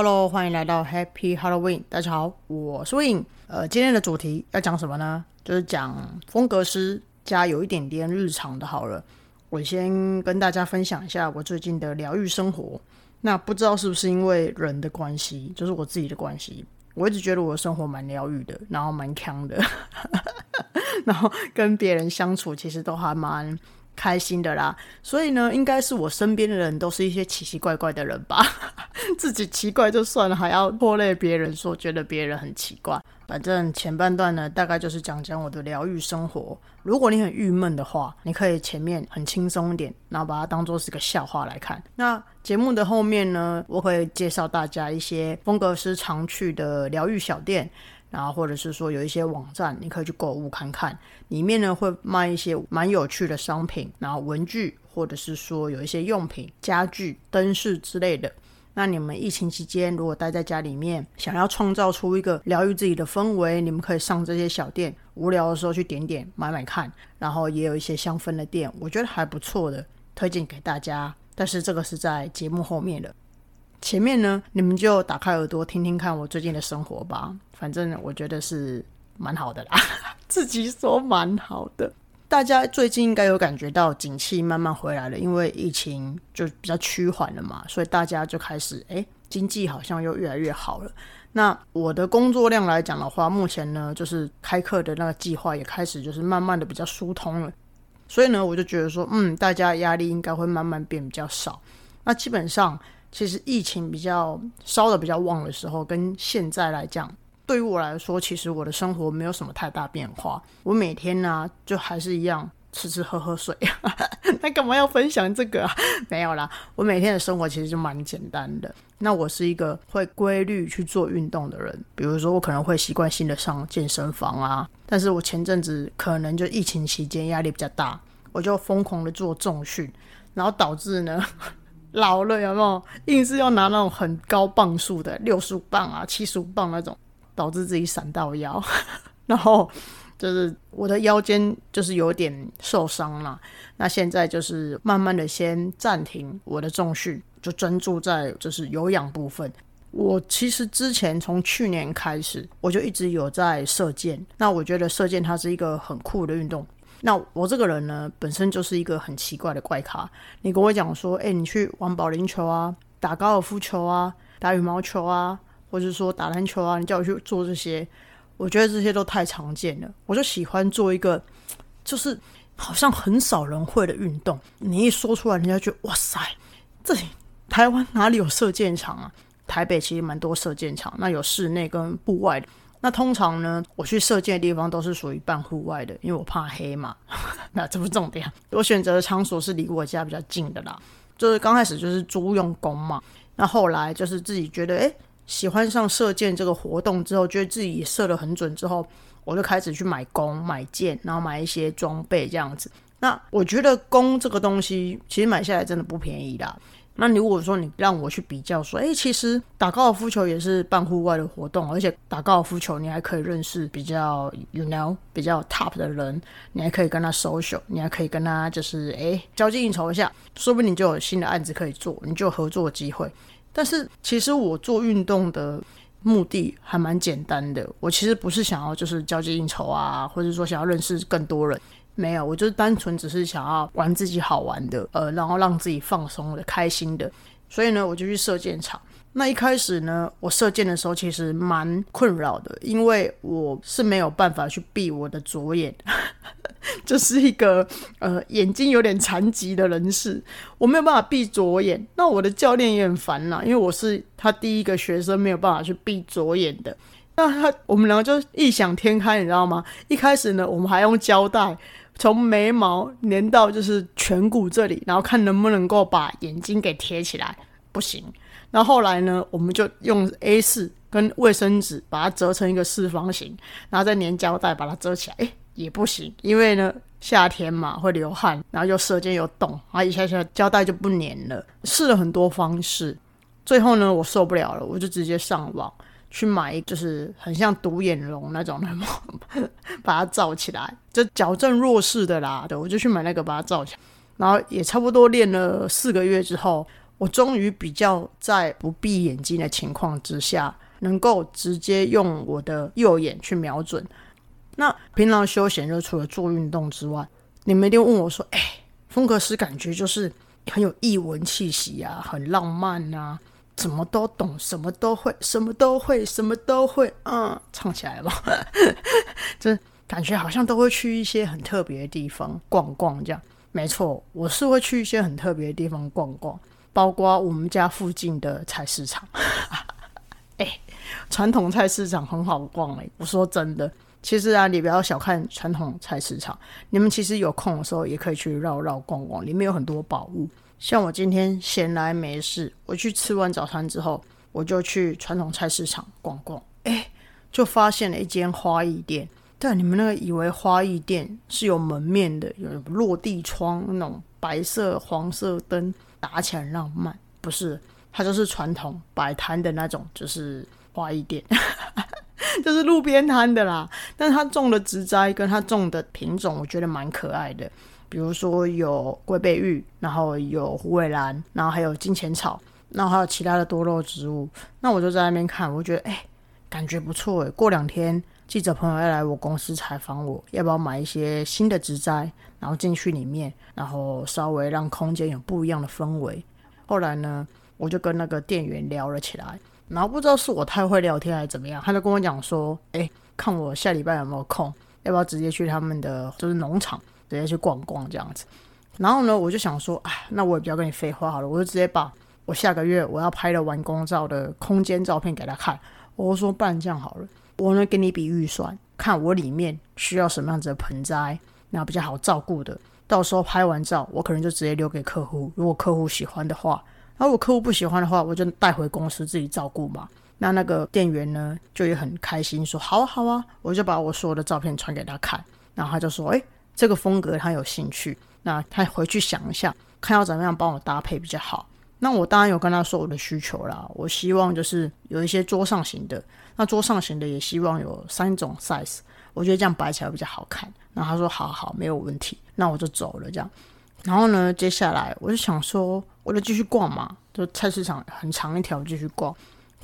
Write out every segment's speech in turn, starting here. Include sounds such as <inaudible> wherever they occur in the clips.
Hello，欢迎来到 Happy Halloween。大家好，我是 Win。呃，今天的主题要讲什么呢？就是讲风格师加有一点点日常的。好了，我先跟大家分享一下我最近的疗愈生活。那不知道是不是因为人的关系，就是我自己的关系，我一直觉得我的生活蛮疗愈的，然后蛮康的，<laughs> 然后跟别人相处其实都还蛮。开心的啦，所以呢，应该是我身边的人都是一些奇奇怪怪的人吧。<laughs> 自己奇怪就算了，还要拖累别人，说觉得别人很奇怪。反正前半段呢，大概就是讲讲我的疗愈生活。如果你很郁闷的话，你可以前面很轻松一点，然后把它当做是个笑话来看。那节目的后面呢，我会介绍大家一些风格师常去的疗愈小店。然后或者是说有一些网站，你可以去购物看看，里面呢会卖一些蛮有趣的商品，然后文具或者是说有一些用品、家具、灯饰之类的。那你们疫情期间如果待在家里面，想要创造出一个疗愈自己的氛围，你们可以上这些小店，无聊的时候去点点买买看。然后也有一些香氛的店，我觉得还不错的，推荐给大家。但是这个是在节目后面的。前面呢，你们就打开耳朵听听看我最近的生活吧。反正我觉得是蛮好的啦，<laughs> 自己说蛮好的。大家最近应该有感觉到景气慢慢回来了，因为疫情就比较趋缓了嘛，所以大家就开始哎，经济好像又越来越好了。那我的工作量来讲的话，目前呢就是开课的那个计划也开始就是慢慢的比较疏通了，所以呢我就觉得说，嗯，大家压力应该会慢慢变比较少。那基本上。其实疫情比较烧的比较旺的时候，跟现在来讲，对于我来说，其实我的生活没有什么太大变化。我每天呢，就还是一样吃吃喝喝睡。<laughs> 那干嘛要分享这个啊？没有啦，我每天的生活其实就蛮简单的。那我是一个会规律去做运动的人，比如说我可能会习惯性的上健身房啊。但是我前阵子可能就疫情期间压力比较大，我就疯狂的做重训，然后导致呢。老了有没有？硬是要拿那种很高磅数的六十五磅啊、七十五磅那种，导致自己闪到腰，<laughs> 然后就是我的腰间就是有点受伤了。那现在就是慢慢的先暂停我的重训，就专注在就是有氧部分。我其实之前从去年开始，我就一直有在射箭。那我觉得射箭它是一个很酷的运动。那我这个人呢，本身就是一个很奇怪的怪咖。你跟我讲说，哎，你去玩保龄球啊，打高尔夫球啊，打羽毛球啊，或者说打篮球啊，你叫我去做这些，我觉得这些都太常见了。我就喜欢做一个，就是好像很少人会的运动。你一说出来，人家就哇塞，这里台湾哪里有射箭场啊？台北其实蛮多射箭场，那有室内跟户外的。那通常呢，我去射箭的地方都是属于半户外的，因为我怕黑嘛。<laughs> 那这不重点，我选择的场所是离我家比较近的啦。就是刚开始就是租用弓嘛，那后来就是自己觉得哎喜欢上射箭这个活动之后，觉得自己射得很准之后，我就开始去买弓、买箭，然后买一些装备这样子。那我觉得弓这个东西其实买下来真的不便宜啦。那如果说你让我去比较说，哎，其实打高尔夫球也是办户外的活动，而且打高尔夫球你还可以认识比较 you know 比较 top 的人，你还可以跟他 social，你还可以跟他就是哎交际应酬一下，说不定你就有新的案子可以做，你就有合作机会。但是其实我做运动的目的还蛮简单的，我其实不是想要就是交际应酬啊，或者说想要认识更多人。没有，我就是单纯只是想要玩自己好玩的，呃，然后让自己放松的、开心的，所以呢，我就去射箭场。那一开始呢，我射箭的时候其实蛮困扰的，因为我是没有办法去闭我的左眼，<laughs> 就是一个呃眼睛有点残疾的人士，我没有办法闭左眼。那我的教练也很烦呐，因为我是他第一个学生，没有办法去闭左眼的。那他我们两个就异想天开，你知道吗？一开始呢，我们还用胶带。从眉毛粘到就是颧骨这里，然后看能不能够把眼睛给贴起来，不行。然后来呢，我们就用 A 四跟卫生纸把它折成一个四方形，然后再粘胶带把它遮起来，哎，也不行，因为呢夏天嘛会流汗，然后又舌尖有洞，然后一下下胶带就不粘了。试了很多方式，最后呢我受不了了，我就直接上网。去买就是很像独眼龙那种的，<laughs> 把它罩起来，就矫正弱视的啦。对，我就去买那个把它罩起来，然后也差不多练了四个月之后，我终于比较在不闭眼睛的情况之下，能够直接用我的右眼去瞄准。那平常休闲就除了做运动之外，你们一定问我说：“哎，风格师感觉就是很有异文气息啊，很浪漫啊，什么都懂，什么都会，什么都会，什么都会。”嗯，唱起来吧，这 <laughs> 感觉好像都会去一些很特别的地方逛逛，这样没错，我是会去一些很特别的地方逛逛。包括我们家附近的菜市场，<laughs> 哎，传统菜市场很好逛哎。我说真的，其实啊，你不要小看传统菜市场，你们其实有空的时候也可以去绕绕逛逛，里面有很多宝物。像我今天闲来没事，我去吃完早餐之后，我就去传统菜市场逛逛，哎，就发现了一间花艺店。但你们那个以为花艺店是有门面的，有落地窗那种白色、黄色灯。打起来浪漫，不是？它就是传统摆摊的那种，就是花艺店，<laughs> 就是路边摊的啦。但是它种的植栽跟它种的品种，我觉得蛮可爱的。比如说有龟背玉，然后有虎尾兰，然后还有金钱草，然后还有其他的多肉植物。那我就在那边看，我觉得哎，感觉不错哎。过两天记者朋友要来我公司采访，我要不要买一些新的植栽？然后进去里面，然后稍微让空间有不一样的氛围。后来呢，我就跟那个店员聊了起来。然后不知道是我太会聊天还是怎么样，他就跟我讲说：“哎，看我下礼拜有没有空，要不要直接去他们的就是农场，直接去逛逛这样子。”然后呢，我就想说：“哎，那我也不要跟你废话好了，我就直接把我下个月我要拍的完工照的空间照片给他看。我说：办这样好了，我呢给你笔预算，看我里面需要什么样子的盆栽。”那比较好照顾的，到时候拍完照，我可能就直接留给客户。如果客户喜欢的话，那如果客户不喜欢的话，我就带回公司自己照顾嘛。那那个店员呢，就也很开心，说好啊好啊，我就把我所有的照片传给他看。然后他就说，哎，这个风格他有兴趣。那他回去想一下，看要怎么样帮我搭配比较好。那我当然有跟他说我的需求啦，我希望就是有一些桌上型的，那桌上型的也希望有三种 size。我觉得这样摆起来比较好看。然后他说：“好好，没有问题。”那我就走了。这样，然后呢，接下来我就想说，我就继续逛嘛，就菜市场很长一条，继续逛。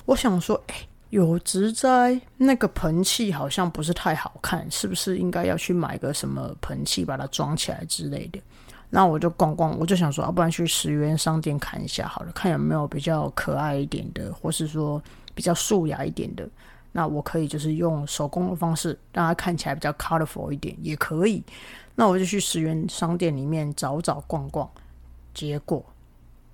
我想说，哎，有植栽，那个盆器好像不是太好看，是不是应该要去买个什么盆器把它装起来之类的？那我就逛逛，我就想说，要不然去十元商店看一下好了，看有没有比较可爱一点的，或是说比较素雅一点的。那我可以就是用手工的方式让它看起来比较 colorful 一点，也可以。那我就去十元商店里面找找逛逛，结果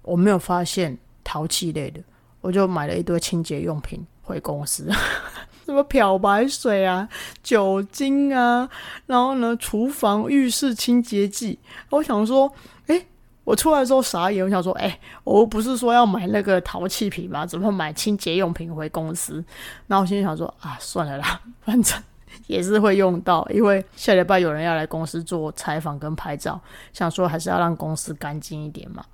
我没有发现陶器类的，我就买了一堆清洁用品回公司，<laughs> 什么漂白水啊、酒精啊，然后呢，厨房浴室清洁剂。我想说，哎。我出来之后傻眼，我想说，哎，我不是说要买那个陶器瓶吗？怎么买清洁用品回公司？那我心里想说，啊，算了啦，反正 <laughs> 也是会用到，因为下礼拜有人要来公司做采访跟拍照，想说还是要让公司干净一点嘛，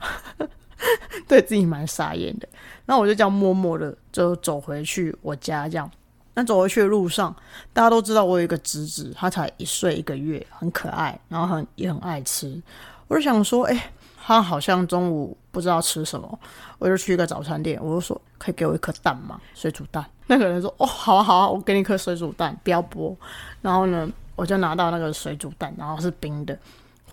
<laughs> 对自己蛮傻眼的。那我就这样默默的就走回去我家，这样。那走回去的路上，大家都知道我有一个侄子，他才一岁一个月，很可爱，然后很也很爱吃。我就想说，哎。他好像中午不知道吃什么，我就去一个早餐店，我就说可以给我一颗蛋吗？水煮蛋。那个人说哦，好啊好啊，我给你一颗水煮蛋，不要剥。然后呢，我就拿到那个水煮蛋，然后是冰的。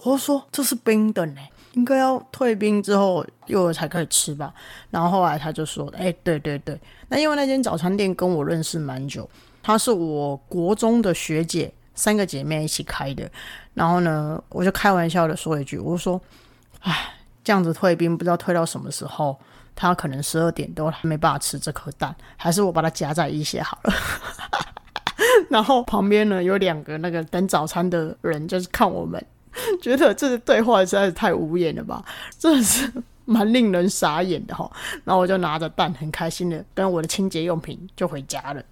我说这是冰的呢，应该要退兵之后幼儿才可以吃吧。然后后来他就说，哎，对对对，那因为那间早餐店跟我认识蛮久，她是我国中的学姐，三个姐妹一起开的。然后呢，我就开玩笑的说一句，我说。唉，这样子退兵不知道退到什么时候，他可能十二点都还没办法吃这颗蛋，还是我把它夹在一些好了。<laughs> 然后旁边呢有两个那个等早餐的人，就是看我们，<laughs> 觉得这个对话实在是太无言了吧，真的是蛮令人傻眼的哈。然后我就拿着蛋，很开心的跟我的清洁用品就回家了。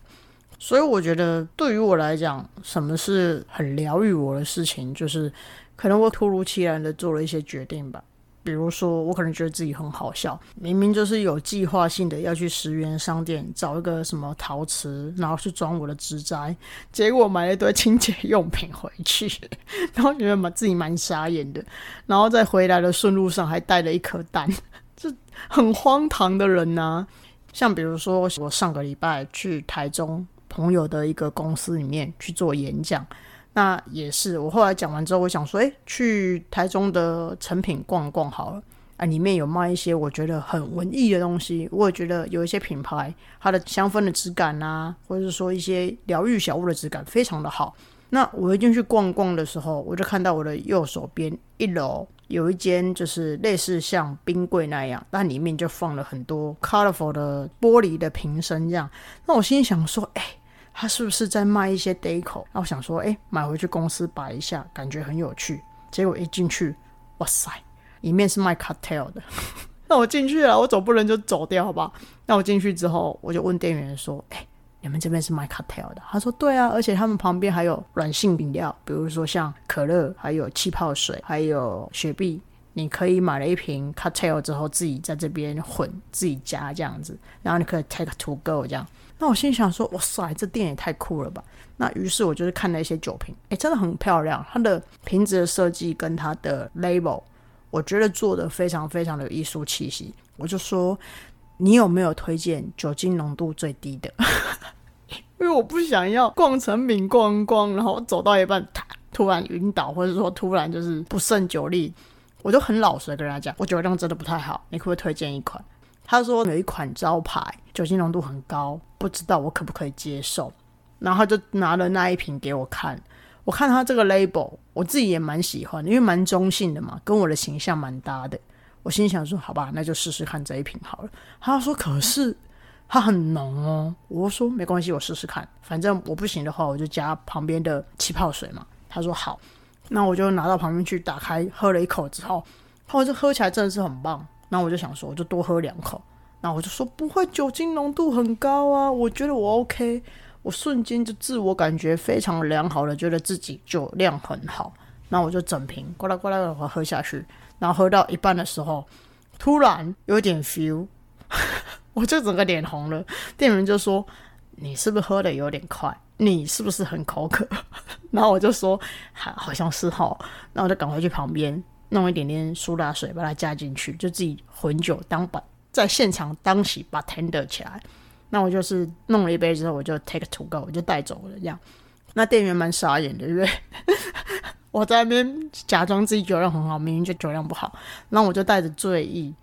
所以我觉得对于我来讲，什么是很疗愈我的事情，就是。可能我突如其来的做了一些决定吧，比如说我可能觉得自己很好笑，明明就是有计划性的要去十元商店找一个什么陶瓷，然后去装我的植栽，结果买了一堆清洁用品回去，<laughs> 然后觉得蛮自己蛮傻眼的，然后在回来的顺路上还带了一颗蛋，这很荒唐的人呐。像比如说，我上个礼拜去台中朋友的一个公司里面去做演讲，那也是我后来讲完之后，我想说，诶，去台中的成品逛逛好了。啊，里面有卖一些我觉得很文艺的东西，我也觉得有一些品牌，它的香氛的质感啊，或者是说一些疗愈小物的质感非常的好。那我一进去逛逛的时候，我就看到我的右手边一楼有一间就是类似像冰柜那样，但里面就放了很多 colorful 的玻璃的瓶身这样。那我心想说，哎，他是不是在卖一些 deco？那我想说，哎，买回去公司摆一下，感觉很有趣。结果一进去，哇塞！里面是卖 cocktail 的，<laughs> 那我进去了，我总不能就走掉好吧？那我进去之后，我就问店员说：“哎，你们这边是卖 cocktail 的？”他说：“对啊，而且他们旁边还有软性饮料，比如说像可乐，还有气泡水，还有雪碧，你可以买了一瓶 cocktail 之后，自己在这边混，自己加这样子，然后你可以 take to go 这样。那我心想说：哇塞，这店也太酷了吧！那于是我就是看了一些酒瓶，哎，真的很漂亮，它的瓶子的设计跟它的 label。我觉得做的非常非常的有艺术气息，我就说你有没有推荐酒精浓度最低的？<laughs> 因为我不想要逛成品逛逛，然后走到一半，突然晕倒，或者说突然就是不胜酒力，我就很老实的跟他讲，我酒量真的不太好，你可不可以推荐一款？他说有一款招牌酒精浓度很高，不知道我可不可以接受，然后他就拿了那一瓶给我看。我看他这个 label，我自己也蛮喜欢，因为蛮中性的嘛，跟我的形象蛮搭的。我心想说，好吧，那就试试看这一瓶好了。他说，可是它很浓哦。我说没关系，我试试看，反正我不行的话，我就加旁边的气泡水嘛。他说好，那我就拿到旁边去，打开喝了一口之后，后这喝起来真的是很棒。那我就想说，我就多喝两口。那我就说不会，酒精浓度很高啊，我觉得我 OK。我瞬间就自我感觉非常良好的，觉得自己酒量很好，那我就整瓶呱啦呱啦的喝下去，然后喝到一半的时候，突然有点 feel，<laughs> 我就整个脸红了。店员就说：“你是不是喝的有点快？你是不是很口渴？” <laughs> 然后我就说：“好，好像是哈。”然后我就赶快去旁边弄一点点苏打水，把它加进去，就自己混酒当把在现场当起把 tender 起来。那我就是弄了一杯之后，我就 take to go，我就带走了这样。那店员蛮傻眼的，因为？我在那边假装自己酒量很好，明明就酒量不好。那我就带着醉意，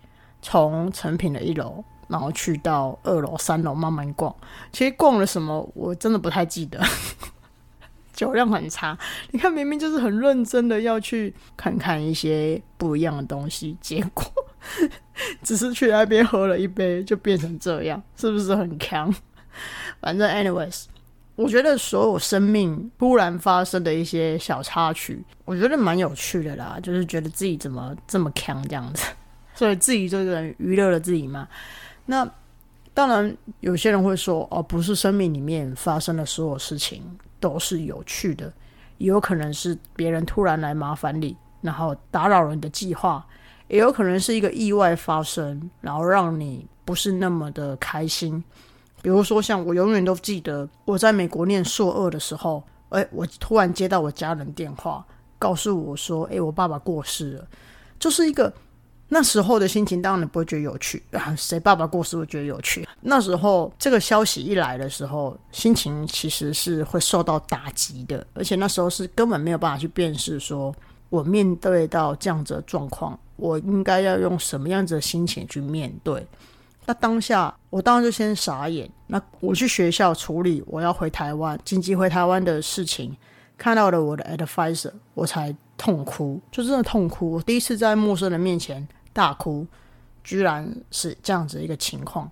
从成品的一楼，然后去到二楼、三楼慢慢逛。其实逛了什么，我真的不太记得。酒量很差，你看明明就是很认真的要去看看一些不一样的东西，结果。<laughs> 只是去那边喝了一杯，就变成这样，是不是很强？反正，anyways，我觉得所有生命突然发生的一些小插曲，我觉得蛮有趣的啦。就是觉得自己怎么这么强这样子，<laughs> 所以自己这个人娱乐了自己嘛。那当然，有些人会说，哦，不是生命里面发生的所有事情都是有趣的，也有可能是别人突然来麻烦你，然后打扰了你的计划。也有可能是一个意外发生，然后让你不是那么的开心。比如说，像我永远都记得我在美国念硕二的时候，哎，我突然接到我家人电话，告诉我说，哎，我爸爸过世了。就是一个那时候的心情，当然不会觉得有趣啊，谁爸爸过世会觉得有趣？那时候这个消息一来的时候，心情其实是会受到打击的，而且那时候是根本没有办法去辨识，说我面对到这样子的状况。我应该要用什么样子的心情去面对？那当下我当然就先傻眼。那我去学校处理我要回台湾紧急回台湾的事情，看到了我的 advisor，我才痛哭，就真的痛哭。我第一次在陌生人面前大哭，居然是这样子一个情况。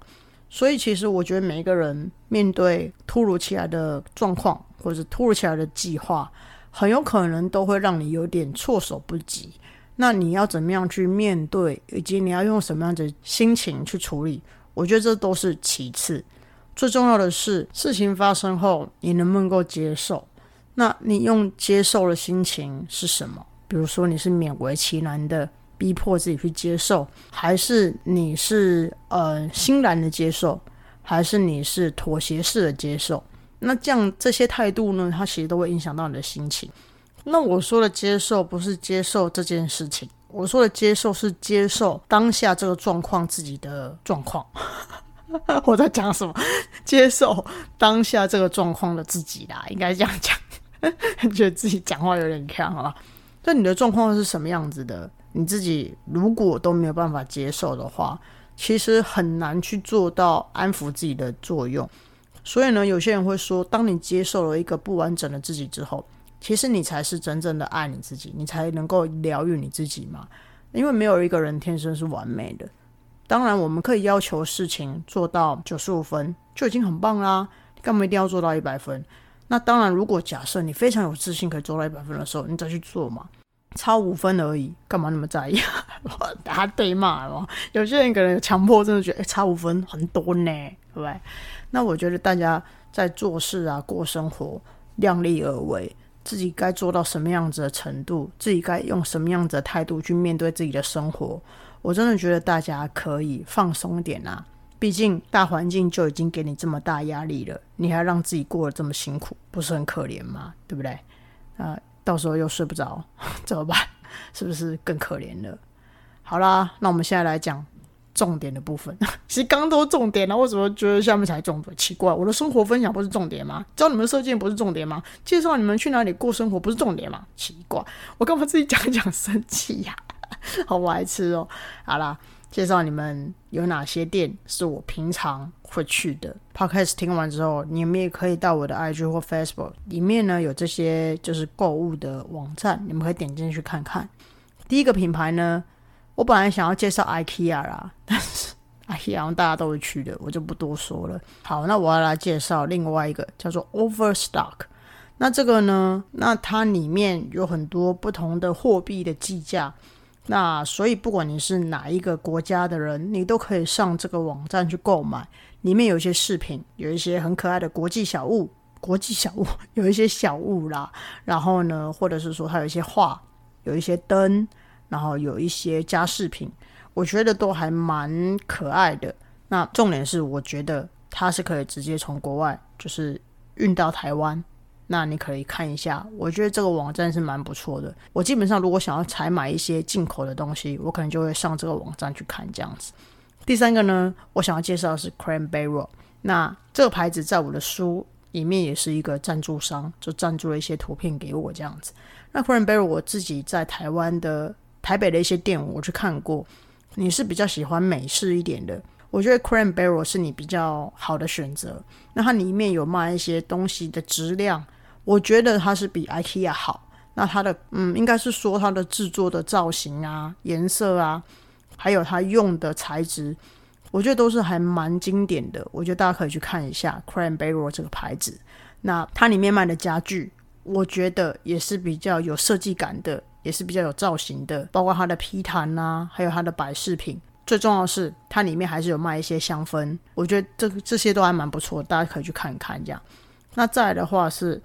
所以其实我觉得每一个人面对突如其来的状况，或者突如其来的计划，很有可能都会让你有点措手不及。那你要怎么样去面对，以及你要用什么样的心情去处理？我觉得这都是其次，最重要的是事情发生后你能不能够接受？那你用接受的心情是什么？比如说你是勉为其难的逼迫自己去接受，还是你是呃欣然的接受，还是你是妥协式的接受？那这样这些态度呢，它其实都会影响到你的心情。那我说的接受不是接受这件事情，我说的接受是接受当下这个状况自己的状况。<laughs> 我在讲什么？接受当下这个状况的自己啦，应该这样讲。<laughs> 觉得自己讲话有点强了。那你的状况是什么样子的？你自己如果都没有办法接受的话，其实很难去做到安抚自己的作用。所以呢，有些人会说，当你接受了一个不完整的自己之后，其实你才是真正的爱你自己，你才能够疗愈你自己嘛。因为没有一个人天生是完美的。当然，我们可以要求事情做到九十五分就已经很棒啦。干嘛一定要做到一百分？那当然，如果假设你非常有自信可以做到一百分的时候，你再去做嘛。超五分而已，干嘛那么在意？<laughs> 他被骂了。有些人可能强迫，症觉得差五分很多呢，对不对？那我觉得大家在做事啊、过生活，量力而为，自己该做到什么样子的程度，自己该用什么样子的态度去面对自己的生活。我真的觉得大家可以放松点啊！毕竟大环境就已经给你这么大压力了，你还让自己过得这么辛苦，不是很可怜吗？对不对？啊，到时候又睡不着 <laughs> 怎么办？<laughs> 是不是更可怜了？好啦，那我们现在来讲重点的部分。<laughs> 其实刚都重点了，为什么觉得下面才重点？奇怪，我的生活分享不是重点吗？教你们射箭不是重点吗？介绍你们去哪里过生活不是重点吗？奇怪，我干嘛自己讲一讲生气呀？好白痴哦！好啦，介绍你们有哪些店是我平常会去的。Podcast 听完之后，你们也可以到我的 IG 或 Facebook 里面呢，有这些就是购物的网站，你们可以点进去看看。第一个品牌呢，我本来想要介绍 IKEA 啦，<laughs> 但是 IKEA 大家都会去的，我就不多说了。好，那我要来介绍另外一个叫做 Overstock。那这个呢，那它里面有很多不同的货币的计价。那所以，不管你是哪一个国家的人，你都可以上这个网站去购买。里面有一些饰品，有一些很可爱的国际小物，国际小物 <laughs> 有一些小物啦。然后呢，或者是说它有一些画，有一些灯，然后有一些家饰品，我觉得都还蛮可爱的。那重点是，我觉得它是可以直接从国外就是运到台湾。那你可以看一下，我觉得这个网站是蛮不错的。我基本上如果想要采买一些进口的东西，我可能就会上这个网站去看这样子。第三个呢，我想要介绍的是 Cranberry。那这个牌子在我的书里面也是一个赞助商，就赞助了一些图片给我这样子。那 Cranberry 我自己在台湾的台北的一些店我去看过，你是比较喜欢美式一点的。我觉得 Cranberry 是你比较好的选择。那它里面有卖一些东西的质量。我觉得它是比 IKEA 好，那它的嗯，应该是说它的制作的造型啊、颜色啊，还有它用的材质，我觉得都是还蛮经典的。我觉得大家可以去看一下 Cranberry 这个牌子。那它里面卖的家具，我觉得也是比较有设计感的，也是比较有造型的，包括它的皮毯啊，还有它的摆饰品。最重要的是，它里面还是有卖一些香氛，我觉得这这些都还蛮不错，大家可以去看一看这样。那再来的话是。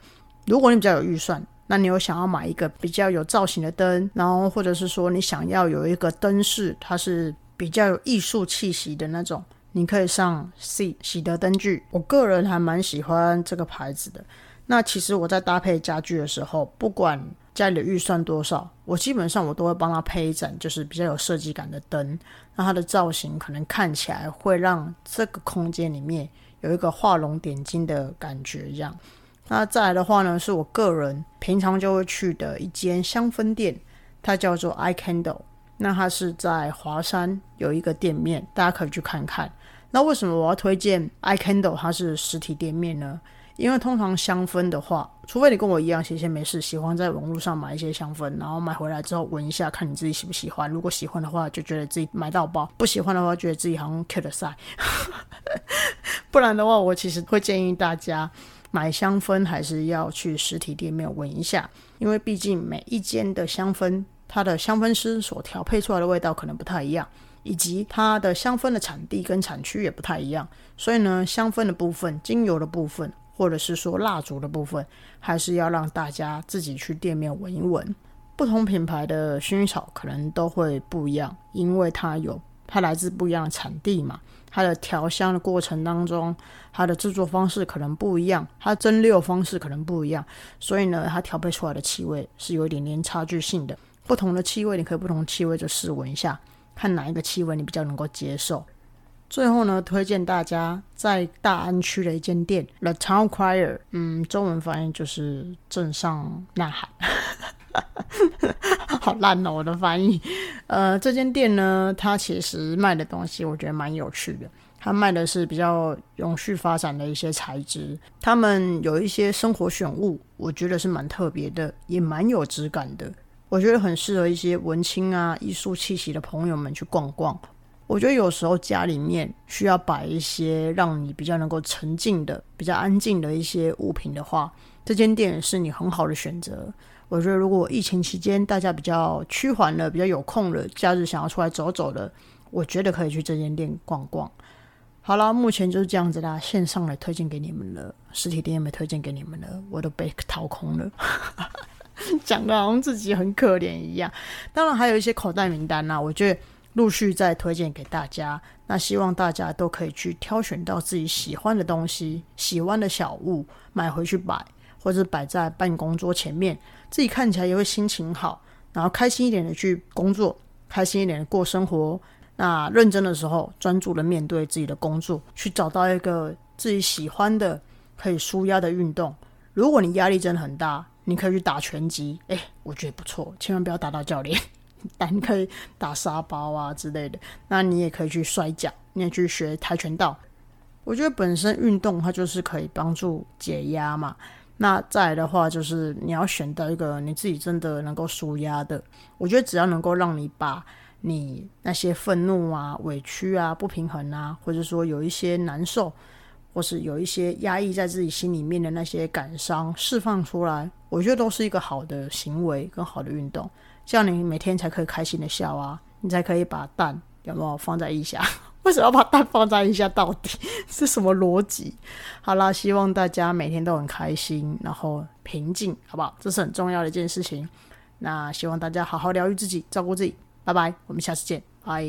如果你比较有预算，那你有想要买一个比较有造型的灯，然后或者是说你想要有一个灯饰，它是比较有艺术气息的那种，你可以上 C 喜德灯具。我个人还蛮喜欢这个牌子的。那其实我在搭配家具的时候，不管家里的预算多少，我基本上我都会帮他配一盏就是比较有设计感的灯，那它的造型可能看起来会让这个空间里面有一个画龙点睛的感觉，这样。那再来的话呢，是我个人平常就会去的一间香氛店，它叫做 I Candle。那它是在华山有一个店面，大家可以去看看。那为什么我要推荐 I Candle？它是实体店面呢？因为通常香氛的话，除非你跟我一样闲闲没事，喜欢在网络上买一些香氛，然后买回来之后闻一下，看你自己喜不喜欢。如果喜欢的话，就觉得自己买到包；<laughs> 不喜欢的话，觉得自己好像 kill 了赛。<laughs> 不然的话，我其实会建议大家。买香氛还是要去实体店面闻一下，因为毕竟每一间的香氛，它的香氛师所调配出来的味道可能不太一样，以及它的香氛的产地跟产区也不太一样，所以呢，香氛的部分、精油的部分，或者是说蜡烛的部分，还是要让大家自己去店面闻一闻。不同品牌的薰衣草可能都会不一样，因为它有它来自不一样的产地嘛。它的调香的过程当中，它的制作方式可能不一样，它蒸馏方式可能不一样，所以呢，它调配出来的气味是有一点点差距性的。不同的气味，你可以不同气味就试闻一下，看哪一个气味你比较能够接受。最后呢，推荐大家在大安区的一间店，The Town Crier，嗯，中文翻译就是镇上呐喊，<laughs> 好烂哦，我的翻译。呃，这间店呢，它其实卖的东西我觉得蛮有趣的，它卖的是比较永续发展的一些材质，他们有一些生活选物，我觉得是蛮特别的，也蛮有质感的，我觉得很适合一些文青啊、艺术气息的朋友们去逛逛。我觉得有时候家里面需要摆一些让你比较能够沉静的、比较安静的一些物品的话，这间店是你很好的选择。我觉得如果疫情期间大家比较趋缓了、比较有空了，假日想要出来走走的，我觉得可以去这间店逛逛。好了，目前就是这样子啦，线上来推荐给你们了，实体店也没推荐给你们了，我都被掏空了，<laughs> 讲的好像自己很可怜一样。当然还有一些口袋名单呐，我觉得。陆续再推荐给大家，那希望大家都可以去挑选到自己喜欢的东西、喜欢的小物，买回去摆，或者摆在办公桌前面，自己看起来也会心情好，然后开心一点的去工作，开心一点的过生活。那认真的时候，专注的面对自己的工作，去找到一个自己喜欢的可以舒压的运动。如果你压力真的很大，你可以去打拳击，诶，我觉得不错，千万不要打到教练。<laughs> 但可以打沙包啊之类的，那你也可以去摔跤，你也去学跆拳道。我觉得本身运动它就是可以帮助解压嘛。那再来的话，就是你要选到一个你自己真的能够舒压的。我觉得只要能够让你把你那些愤怒啊、委屈啊、不平衡啊，或者说有一些难受，或是有一些压抑在自己心里面的那些感伤释放出来，我觉得都是一个好的行为跟好的运动。这样你每天才可以开心的笑啊，你才可以把蛋有没有放在腋下？<laughs> 为什么要把蛋放在腋下？到底 <laughs> 是什么逻辑？好啦，希望大家每天都很开心，然后平静，好不好？这是很重要的一件事情。那希望大家好好疗愈自己，照顾自己。拜拜，我们下次见，拜。